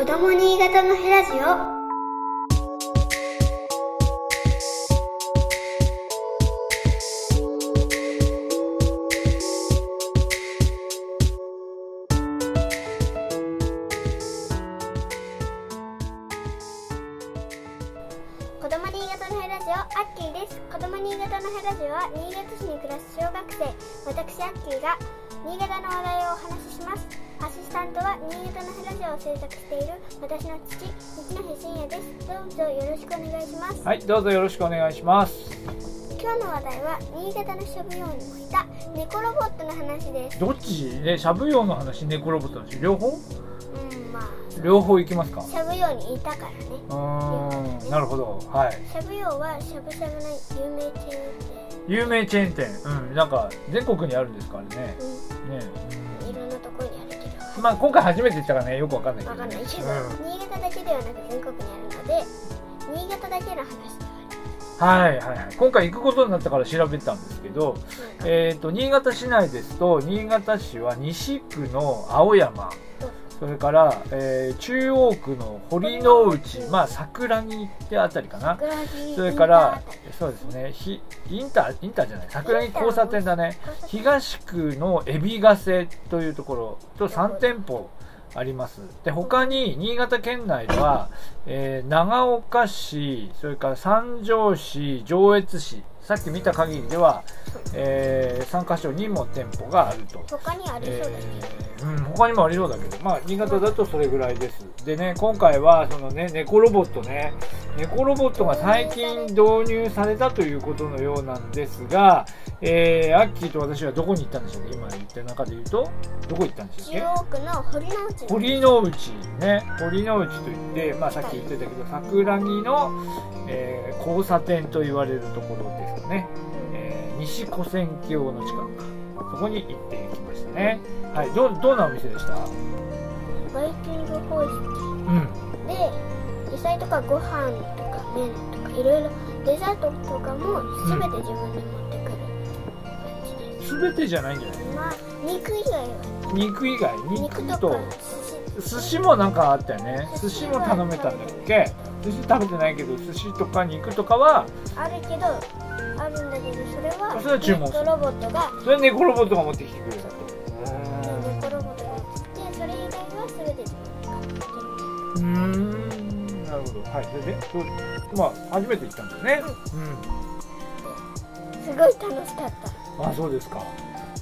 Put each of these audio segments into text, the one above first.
子供新潟のヘラジオ。を制作している私の父一戸真也です。どうぞよろしくお願いします。はい、どうぞよろしくお願いします。今日の話題は新潟のしゃぶ用にもいた猫ロボットの話です。どっち？ね、しゃぶ用の話、猫ロボットの話、両方？うんまあ。両方行きますか？しゃぶ用にいたからね。うーん、なるほど。はい。しゃぶ用はしゃぶしゃぶの有名チェーン店。有名チェーン店。うん、なんか、全国にあるんですか？らね。うね。んいまあ、今回初めて言ったからね、よくわかんないけど、ね。わかんない。新潟だけではなく全国にあるので新潟だけの話でははいはいはい。今回行くことになったから調べたんですけど、えっ、と、新潟市内ですと、新潟市は西区の青山、それから、えー中央区の堀之内、まあ、桜木ってあたりかな。それからそうですね、ひインター、インターじゃない、桜木交差点だね。東区の海老ヶ瀬というところと3店舗あります。で、他に新潟県内では、えー長岡市、それから三条市、上越市、さっき見た限りでは、え3カ所にも店舗があると。他にありそうだけど、えーうん、他にもありそうだけど、まあ、新潟だとそれぐらいです。でね、今回は、そのね、猫ロボットね、猫ロボットが最近導入されたということのようなんですが、えー、アッキーと私はどこに行ったんでしょうね、今言った中で言うと、どこ行ったんでしょう中ね。央区の堀之内の堀之内ね、堀之内といって、まあ、さっき言ってたけど、桜木の、えー交差点と言われるところですね。えー西古戦橋の近くか。そこに行ってきましたね。はい、どう、どんなお店でした？バイキング方式うん。で野菜とかご飯とか麺とかいろいろデザートとかも全て自分で持ってくる感じです、すべてじゃないんじゃない？まあ肉以外は肉以外、肉肉と寿司もなんかあったよね。寿司も頼めたんだっけ？寿寿司食べてないけど、寿司とか肉とかは、あるけどあるんだけどそれはそれは注文するロボットがそれは猫ロボットが持ってきてくれたと。ネットロボットが映ってそれ以外は全て自分で買ってるうーん、なるほど。はい。それで、どうまあ、初めて行ったんですね。うん。すごい楽しかったあ、そうですか。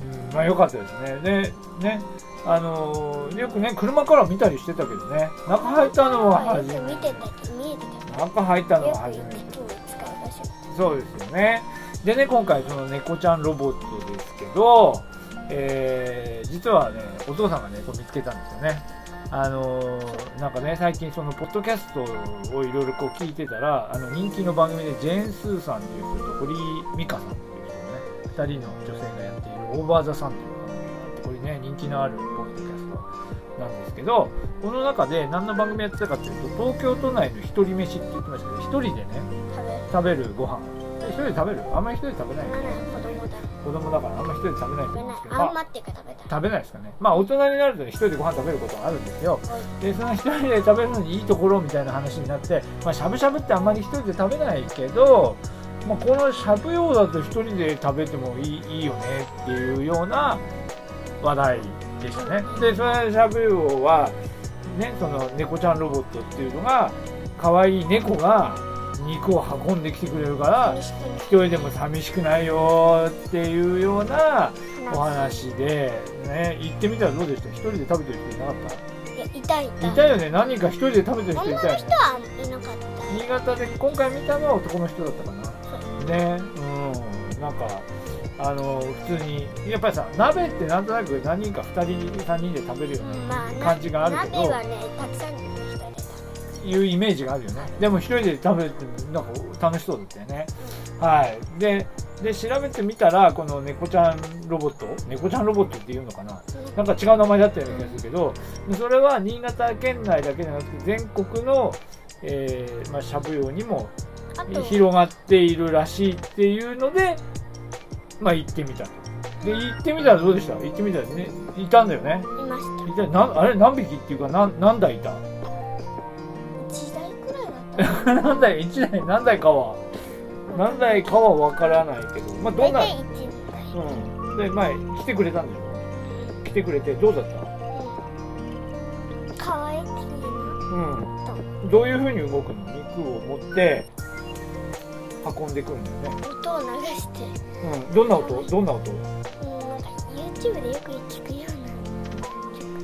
うん、まあ、良かったですね。で、ね、あのーよくね、車から見たりしてたけどね、中入ったのは初めよく見てた見えてた中入ったのは初めて。そうですよね。でね、今回その猫ちゃんロボットですけど、えー実はね、お父さんがね、こう見つけたんですよね。あのーなんかね、最近そのポッドキャストをいろいろこう聞いてたら、あの人気の番組でジェーン・スーさんっていう人と堀井美香さんっていう人のね、二人の女性がやっているオーバー・ザ・サンっていうこれね、人気のあるポッドキャストなんですけど、この中で何の番組やってたかっていうと、東京都内の一人飯って言ってましたけど、一人でね、食べる。ご飯。え一人で食べる？あんまり一人で食べない子供だから。あんまり一人で食べないと思うんですけど、まあ食べた。食べないですかね。まあ大人になるとね一人でご飯食べることがあるんですよ。でその一人で食べるのにいいところみたいな話になってまあしゃぶしゃぶってあんまり一人で食べないけどまあ、このしゃぶ用だと一人で食べてもいいいいよねっていうような話題でしたね。でそのしゃぶ用はねその猫ちゃんロボットっていうのが可愛い猫が肉を運んできてくれるから一人でも寂しくないよっていうようなお話で、ね、行ってみたらどうでした？一人で食べてる人いなかっいやいたいた。たいたよね。何人か一人で食べてる人いたよね。人はいなかった。新潟で今回見たのは男の人だったかな。ね。うん。なんかあの普通に。やっぱりさ鍋ってなんとなく何人か2人3人で食べるよううんまあな感じがあるけど、鍋はねたくさんの人で食いうイメージがあるよね。でも一人で食べるってなんか楽しそうだったよね。はい。でで調べてみたらこの猫ちゃんロボット猫ちゃんロボットっていうのかな。べるなんか違う名前だったような気がするけどでそれは新潟県内だけじゃなくて全国の、えーまあ、しゃぶ用にも広がっているらしいっていうので、まあ、行ってみたと。で行ってみたらどうでした？行ってみたらねいたんだよね。いました。いたなあれ？何匹っていうか何何台いた？何台？1台？何台かは。何台かは分からないけど。まあどんな？1うん。で前来てくれたんでしょ来てくれてどうだった？かわいいな。うん。どういうふうに動くの？肉を持って運んでくるんだよね。音を流して。うん。どんな音？どんな音？うんなんか YouTube でよく聞くよ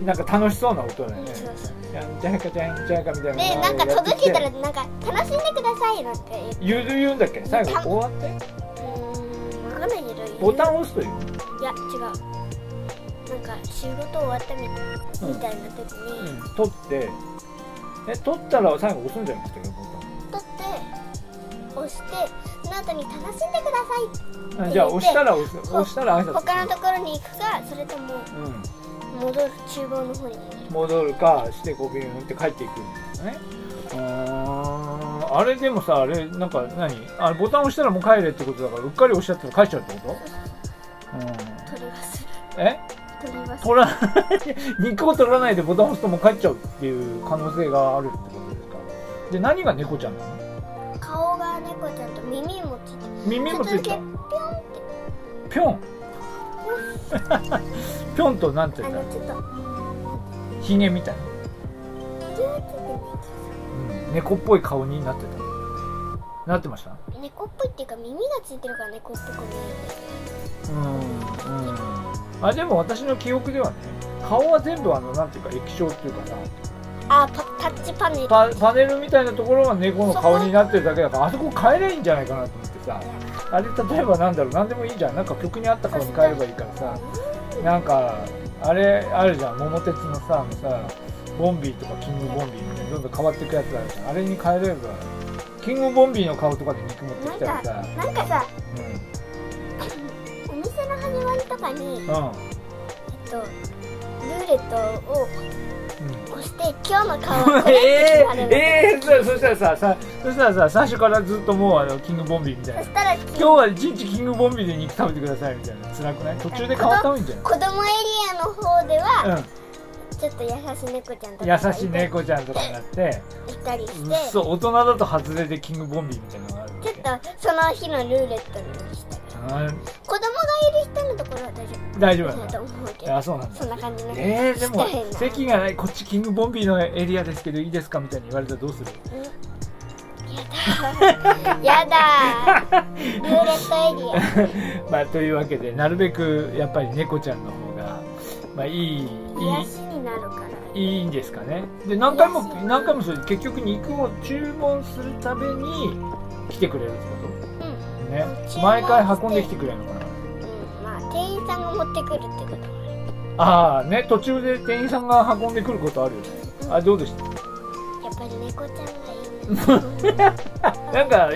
うな。んか楽しそうな音だよな、ねそうそう。じゃんじゃかじゃんじゃかみたいなでなんか届けたらなんか楽しんでくださいなんて。言う言うんだっけ？最後。た終わってうーんわかんないけど。ボタンを押すという？いや違う。なんか仕事終わったみみたいな時に、うん。取って。え取ったら最後押すんじゃなくてボ取って？押してその後に楽しんでくだタンあじゃあ押したら押す押したら挨さい拶他のところに行くかそれともうん。戻る厨房の方に。戻るかしてこうビューンって帰っていくんですよね。あれでもさあれなんか何？あれボタン押したらもう帰れってことだからうっかり押しちゃったら帰っちゃうってこと？うん取り忘え？れ取り忘れ取ら肉を 取らないでボタン押すともう帰っちゃうっていう可能性があるってことですか？で何が猫ちゃんなの？顔が猫ちゃんと耳もついて。耳もついた。ぴょんぴょんとなんて。と言うんだだけあのちょっと。ヒゲみたいな、うん、猫っぽい顔になってた。なってました？猫っぽいっていうか耳がついてるから猫っぽく見えるうんうん。あでも私の記憶ではね顔は全部あのなんていうか液晶っていうかさあパタッチパネル。パパネルみたいなところが猫の顔になってるだけだからあそこ変えればいいんじゃないかなと思ってさ。あれ例えばなんだろう何でもいいじゃん。なんか曲に合った顔に変えればいいからさ。なんかあれあるじゃん。桃鉄のさあのさボンビーとかキングボンビーみたいにどんどん変わっていくやつあるじゃん。あれに変えればキングボンビーの顔とかで肉持ってきたらさ。なんかさうお店の始まりとかに、んうん。えっと、ルーレットを押して今日の顔をこれ えってー、えー、そそしたらささそしたらさ最初からずっともうあのキングボンビーみたいな。そしたら今日は一日キングボンビーで肉食べてくださいみたいな。辛くない？途中で変わった方がいいんじゃ子供エリアの方では、ないちょっと優しい猫ちゃんとかうん優しい猫ちゃんとかになって。いたりしうて。っそ大人だと外れでキングボンビーみたいなのがあるわちょけっとその日のルーレットにしたあ子供がいる人のところは大丈夫。大丈夫だ。だと思うけど。あそうなんだ。そんな感じの。えー、でも席がないこっちキングボンビーのエリアですけどいいですかみたいに言われたらどうする？うんやだ やだルーレットエリア。まあというわけでなるべくやっぱり猫ちゃんの方がまあいいいい。癒しになるからいいんですかね。で何回も何回もそれ結局肉を注文するために来てくれるってこうんと？ね。毎回運んできてくれるのかな。うんまあ店員さんが持ってくるってことああね途中で店員さんが運んでくることあるよね。あどうでした？やっぱり猫ちゃんがいい。ね なんか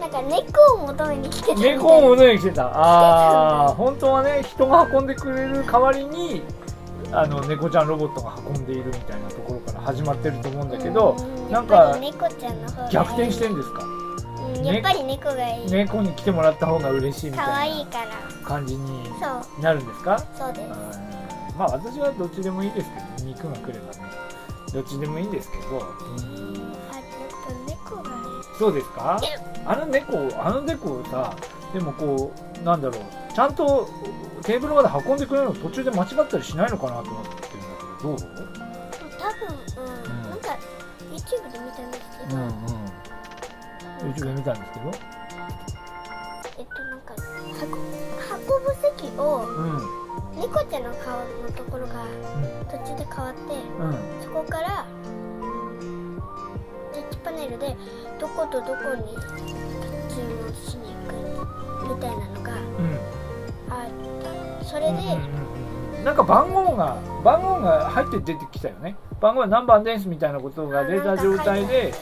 なんか猫を求めに来てた猫を戻りに来てた。ああ本当はね人が運んでくれる代わりにあの猫ちゃんロボットが運んでいるみたいなところから始まってると思うんだけどうん。なんか逆転してんですか？うんやっぱり猫がいい。猫に来てもらった方が嬉しいみ可たい愛いから。な感じになるんですか？そうです。うんまあ私はどっちでもいいですけど肉が来ればね。どっちでもいいんですけど。あやっぱ猫がいい。そうですか？あの猫あの猫さでもこうなんだろう。ちゃんとテーブルまで運んでくれるの途中で間違ったりしないのかなと思ってるんだけどどう？多分うん、うん。なんか YouTube で見たんですけど、うんうん YouTube で見たんですけど。えっとなんか運運ぶ席をうん。猫ちゃんの顔のところが途中で変わってうん。そこからタッチパネルでどことどこに注文しに行くみたいなのがうん。あった。それで、うんうんうんなんか番号が番号が入って出てきたよね。番号は何番ですみたいなことが出た状態で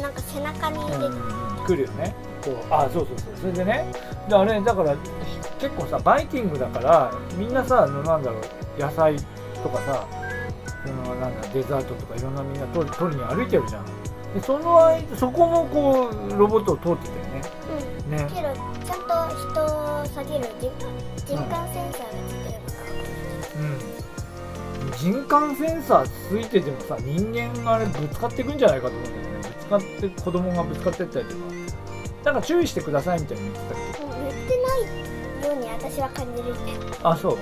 なんか背中に入れて、うん、来るよね。そうあそうそうそう。それでね。であれだから結構さバイキングだからみんなさなんだろう野菜とかさそのなんだデザートとかいろんなみんな取り取りに歩いてるじゃん。でその間そこもこうロボットを通ってたよね。ねうん。けどちゃんと人を下げる人人感センサーがついてるのかうん。人感センサーついててもさ人間があれぶつかっていくんじゃないかと思うんだよね。ぶつかって子供がぶつかってったりとか。なんか注意してくださいみたいに言ってたっうん言ってないように私は感じるけど。けあそう？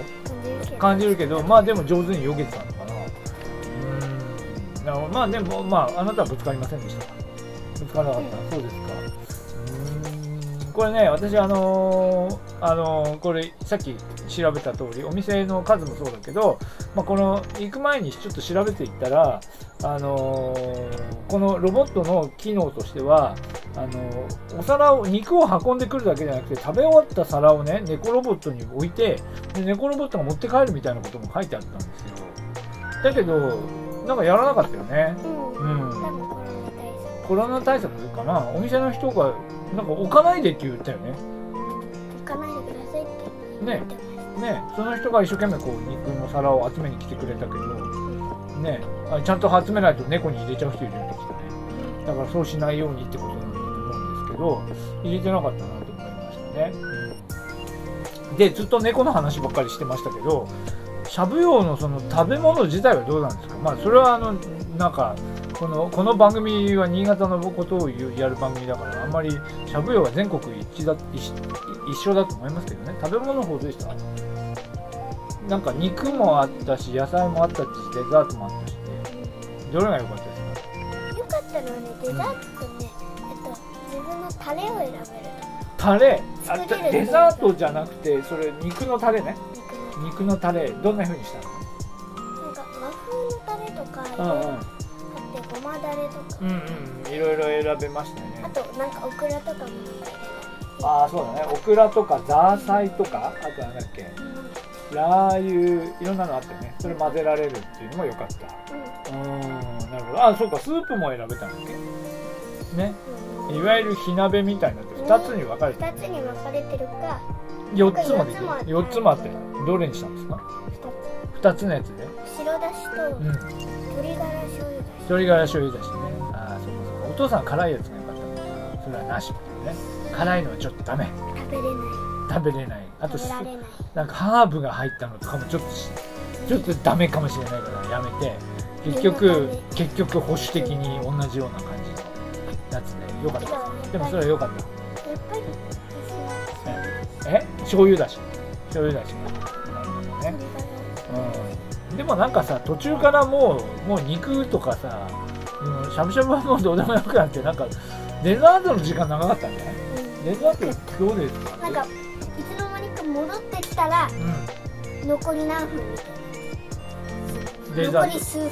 感じるけど。まあでも上手に避けてたのかな。うーんまあでもまああなたはぶつかりませんでした。かぶつからなかった、そうですかこれね私あのーあのーこれさっき調べた通りお店の数もそうだけど、まあ、この行く前にちょっと調べていったらあのーこのロボットの機能としてはあのーお皿を肉を運んでくるだけじゃなくて食べ終わった皿をね猫ロボットに置いてで猫ロボットが持って帰るみたいなことも書いてあったんですよ。だけどなんかやらなかったよね。うん。うんコロナ対策かな。お店の人がなんか置かないでって言ったよね。行かないでくださいってってましね。その人が一生懸命こう肉の皿を集めに来てくれたけどね。あちゃんと集めないと猫に入れちゃう人いるんですよね。だからそうしないようにってことなんだと思うんですけど入れてなかったなと思いましたね、うんでずっと猫の話ばっかりしてましたけどしゃぶ葉のその食べ物自体はどうなんですか？まあそれはあのなんかこのこの番組は新潟のことを言うやる番組だからあんまりしゃぶ葉は全国一致だ一一緒だと思いますけどね。食べ物の方でした？なんか肉もあったし野菜もあったしデザートもあったしでどれが良かったですか？よかったのはねデザートとね、えっと自分のタレを選べるタレ？あデザートじゃなくてそれ肉のタレね。肉の。タレどんな風にしたなんか和風のタレとかいろいろのあってごまだれとか、うんうんうんいろいろ選べましたね。あとなんかオクラとかも。ああそうだね。オクラとかザーサイとかあとなんだっけ。入ラー油いろんなのあってね。それ混ぜられるっていうのも良かった。うーんなるほど。あそうか。スープも選べたんだっけ？ね。うん、うんいわゆる火鍋みたいになって2つに分かれて2つに分かれてるか。4つもできる。四つもあって。4つもあって。どれにしたんですか？2 2つのやつで。つ白だしとうん。鶏ガラ醤油だし。鶏ガラ醤油だしね父さん辛いやつが良かったんだけどそれはなしみたいなね。辛いのはちょっとダメ。食べれない。食べれない。あとなんかハーブが入ったのとかもちょっとしちょっとダメかもしれないからやめて。結局結局保守的に同じような感じのやつでよかった。でもそれは良かった。やっぱりえ醤油だし。醤油だし。なるほどね。うん。でもなんかさ途中からもうもう肉とかさ、うん、しゃぶしゃぶはもうどうでもよくなってなんかデザートの時間長かったんじゃない？デザートどうですか？なんかいつの間にか戻ってきたらう残り何分みたんいな。残り数分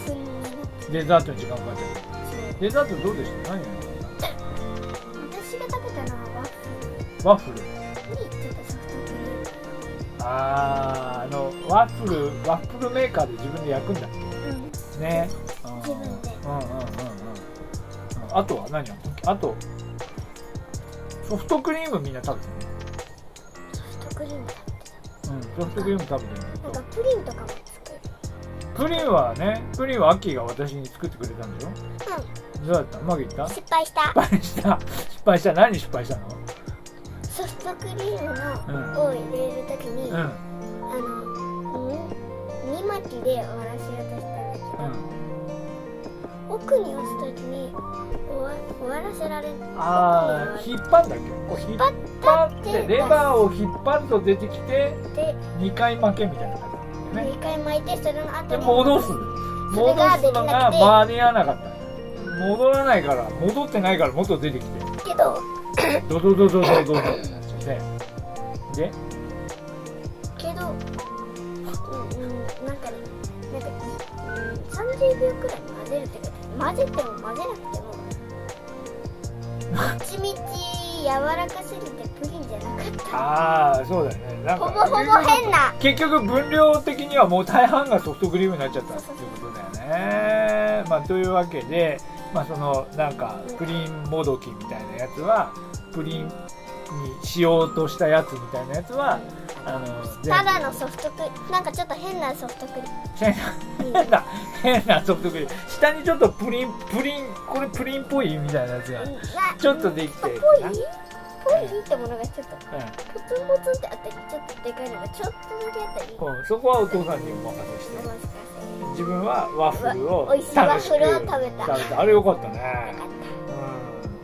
デザートに時間かかっちゃう。デザートどうでした？何が？良かっ私が食べたのはワッフたワッフル。ルにちょっとソフトクリームあーあのワッフルワッフルメーカーで自分で焼くんだっうん。けねうん自分でうんうんうんうんあとは何やったっけ？あとソフトクリームみんな食べてソフトクリーム食べてる。うんソフトクリーム食べてるたなんかプリンとかも作る。プリンはねプリンはアッキーが私に作ってくれたんでしょ？うどうだった？うまくいった？ん失失敗した。敗した。失敗した。何失敗したの？ソフトクリームうんのを入れるときに、うん。あの2巻きで終わらせようとしたんだけど、奥に押すときに終わらせられああ引っ張んだっけ？こう引っ張ってレバーを引っ張ると出てきてで2回負けみたいな感じね。2回巻いてそれの後でに戻す。戻すのが間に合わなかった。戻らないから戻ってないから元出てきて。けどドドドドドドドってなっちゃってでけどうん、なんかねなんか、うん、30秒くらい混ぜるってこと混ぜても混ぜなくてももちみち柔らかすぎてプリンじゃなかったああそうだよねなんかほぼほぼ変な結局分量的にはもう大半がソフトクリームになっちゃったっていうことだよね。まあ、というわけで、まあ、そのなんかプリンもどきみたいなやつはプリンにしようとしたやつみたいなやつはあの全ただのソフトクリなんかちょっと変なソフトクリ。変な変な変なソフトクリ。ーム下にちょっとプリンプリンこれプリンっぽいみたいなやつが。ちょっとできてぽいぽいってものがちょっとポツンポツンってあったりちょっとでかいのがちょっとだけあったりうん、そこはお父さんにお任せして。自分はワッフルを美味しいワッフルを食べた食べたあれよかったね。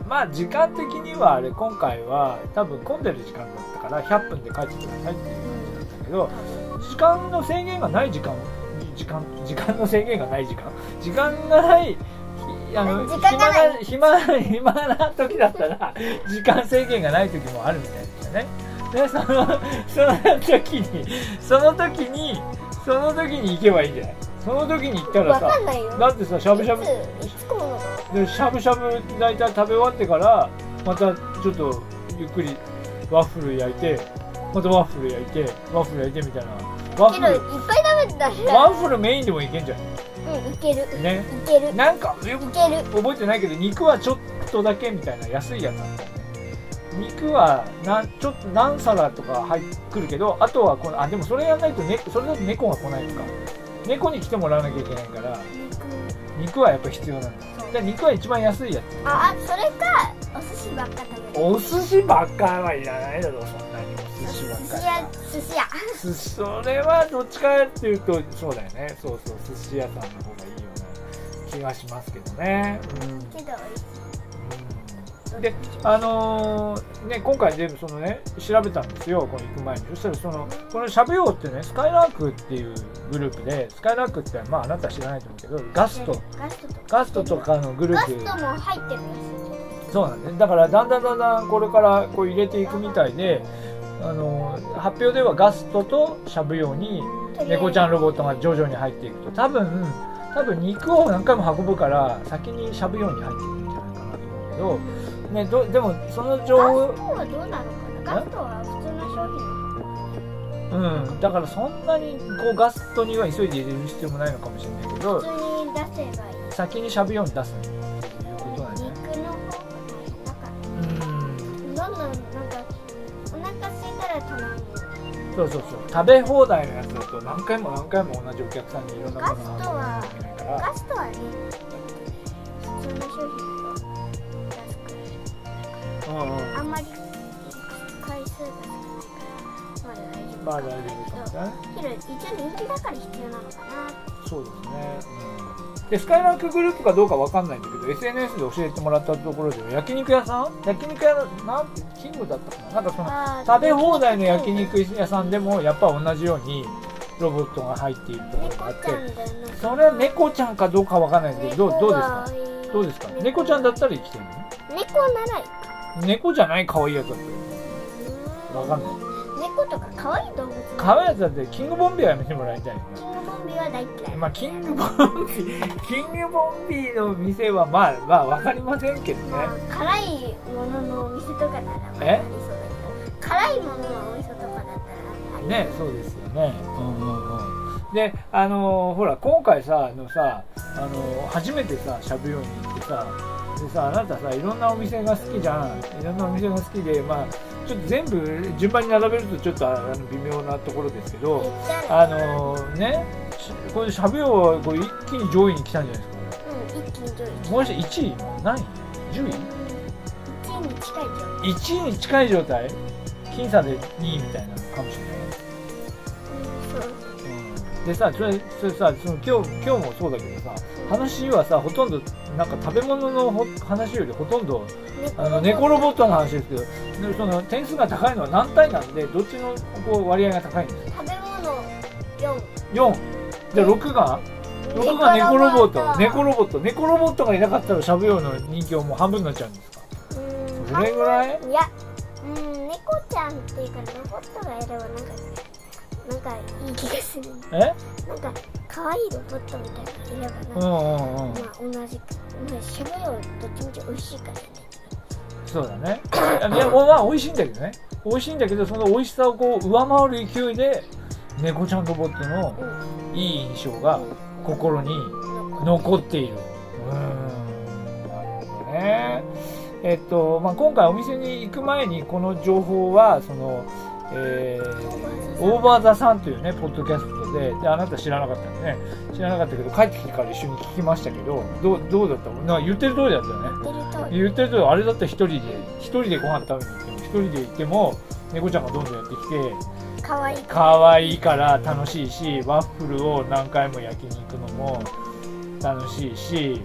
うん。まあ時間的にはあれ今回は多分混んでる時間だったから100分で帰ってくださいっていう感じだったけど時間の制限がない時間時間時間の制限がない時間時間がないひあの時間がない。暇な暇暇な時だったら時間制限がない時もあるみたいですよね。でそのその時にその時にその時に行けばいいんじゃない？その時に行ったらわさだってさしゃぶしゃぶでしゃぶしゃぶ大体食べ終わってからまたちょっとゆっくりワッフル焼いてまたワッフル焼いてワッフル焼いてみたいな。ワッけどいっフぱい食べたルらワッフルメインでもいけんじゃん。うんいける。ね。いける。なんかよくいける。覚えてないけど肉はちょっとだけみたいな安いやつな肉はなんちょっと何皿とか入ってくるけどあとはこのあでもそれやんないと、ね、それだと猫が来ないのか。猫に来てもらわなきゃいけないから。肉。はやっぱ必要なんだ。じゃあ肉は一番安いやつ。ああそれかお寿司ばっか食べる。お寿司ばっかはいらないだろそんなに。お寿司ばっか寿司屋寿司屋。それはどっちかっていうとそうだよね。そうそう寿司屋さんの方がいいような気がしますけどね。うん。けどであのーね今回全部そのね調べたんですよこの行く前に。そしたらそのこのしゃべようってねスカイラークっていうグループでスカイラークってまああなた知らないと思うけどガスト。ガストとか。のグルガープ。ストも入ってるらしそうなんです。だからだんだんだんだんこれからこう入れていくみたいであの発表ではガストとしゃぶ用にい猫ちゃんロボットが徐々に入っていくと。多分多分肉を何回も運ぶから先にしゃぶ用に入っていくんじゃないかなと思うけど、ね、どでもその情ガ報ストはどうなのかな？ガストは普通の商品うん。だからそんなにこうガストには急いで入れる必要もないのかもしれないけど普通に出せばいい。先にしゃぶ用に出すそうそうそう。食べ放題のやつだと何回も何回も同じお客さんにいろんなものを運ばなきゃいけないからガストはね普通の商品だと安くうんうんあんまり回数が少ないからまだ大丈夫まあ大丈夫かもね。一応人気だから必要なのかな。そうですね、うん、でスカイラークグループかどうかわかんないんだけど SNS で教えてもらったところでは焼肉屋さん？焼肉屋のなんてキングだったかな？なんかその食べ放題の焼肉屋さんでもやっぱ同じようにロボットが入っているところ猫があってそれは猫ちゃんかどうかわかんないんですけどどうですか？どうですか？猫ちゃんだったら生きてる猫なら猫じゃない可愛いやつだってわかんない猫とか可愛い動物可愛いやつだってキングボンビーはやめてもらいたいよねキングボンビーは大嫌いまあ、キングボンビー、キングボンビーの店はまあ、まあ、わかりませんけどね。まあ辛いもののお店とかならえ？辛いもののお店とかだったらね、そうですよね。うんうんうん。で、あのーほら、今回さ、あのさ、あのー初めてさ、しゃぶように行ってさ、でさ、あなたさ、いろんなお店が好きじゃん。いろんなお店が好きで、まあ、ちょっと全部順番に並べるとちょっとあの微妙なところですけど、あのーね、しこれしゃぶようはこれ一気に上位に来たんじゃないですか、うん一気に上位。もし1位？何位 ?10 位？1位に近い状態1位に近い状態？僅差で2位みたいなのかもしれない、でさそれそれさその今日今日もそうだけどさ話はさほとんどなんか食べ物のほ話よりほとんんあの猫ロボットの話ですけどでその点数が高いのは何対なんでどっちのこう割合が高いんですか？食べ物4 4じゃあ6が6が猫ロボット。猫ロボット。猫ロボットがいなかったらしゃぶようの人気はもう半分になっちゃうんですか？うん。それぐらい？いやうん猫ちゃんっていうかロボットがいればなんかなんかいい気がするえ？なんか可愛いロボットみたいなのいればうなんか、んうんうんまあ同じくまあしゃぶようどっちみち美味しいからねそうだね。いや、まあ、美味しいんだけどね。美味しいんだけど、その美味しさをこう、上回る勢いで、猫ちゃんロボットのうんいい印象が心に残っている。うーん。なるほどね。えっと、まあ、今回お店に行く前に、この情報は、その、えー、オーバーザさんというね、ポッドキャストで、で、あなた知らなかったんでね、知らなかったけど、帰ってきてから一緒に聞きましたけど、どう、どうだったなんか言ってる通りだったよね。言ってる通り。言ってるとあれだったら一人で一人でご飯食べに行っても一人で行っても猫ちゃんがどんどんやってきて可愛い。い可愛いから楽しいしワッフルを何回も焼きに行くのも楽しいし。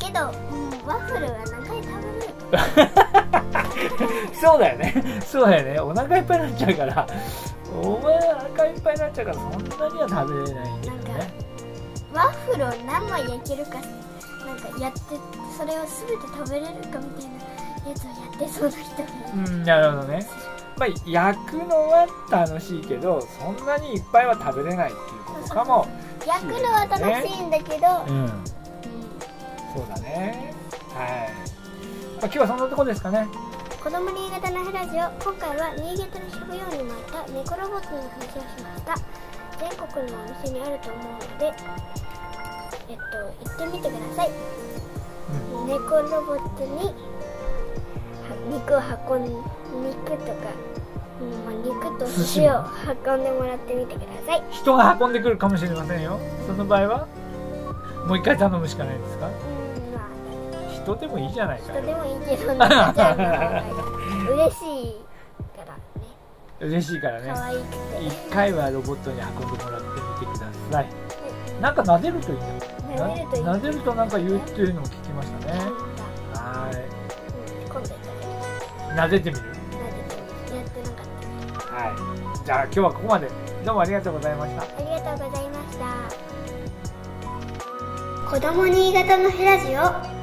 けど、うん、ワッフルは何回食べれるかそうだよね。そうだよね。お腹いっぱいになっちゃうから。お前お腹いっぱいになっちゃうからそんなには食べれないんだよね。ワッフルを何枚焼けるかなんかやってそれを全て食べれるかみたいなやつをやってそうな人もうんなるほどね。まあ焼くのは楽しいけどそんなにいっぱいは食べれないっていうことかも焼くのは楽しいんだけど、うん。うん。そうだね。はい、まあ、今日はそんなとこですかね。子供新潟のヘラジオ今回は新潟の食用にもあった猫ロボットの話をしました全国のお店にあると思うのでえっと行ってみてください。うん。猫ロボットには肉を運ん肉とか、うんまあ、肉と寿司を運んでもらってみてください。人が運んでくるかもしれませんよ。その場合はもう一回頼むしかないんですか？人でもいいじゃないか人でよもいいけどなんかじゃあ嬉しいからね。嬉しいからね。可愛くて。一回はロボットに運んでもらってみてください。なんか撫でるといいんだ撫でるといいな撫でるとなんか言うっていうのを聞きましたね。はうん今度撫でてみる。らやってなかっはい。じゃあ今日はここまで。どうもありがとうございましたた。ありがとうございました。子供新潟のヘラジオ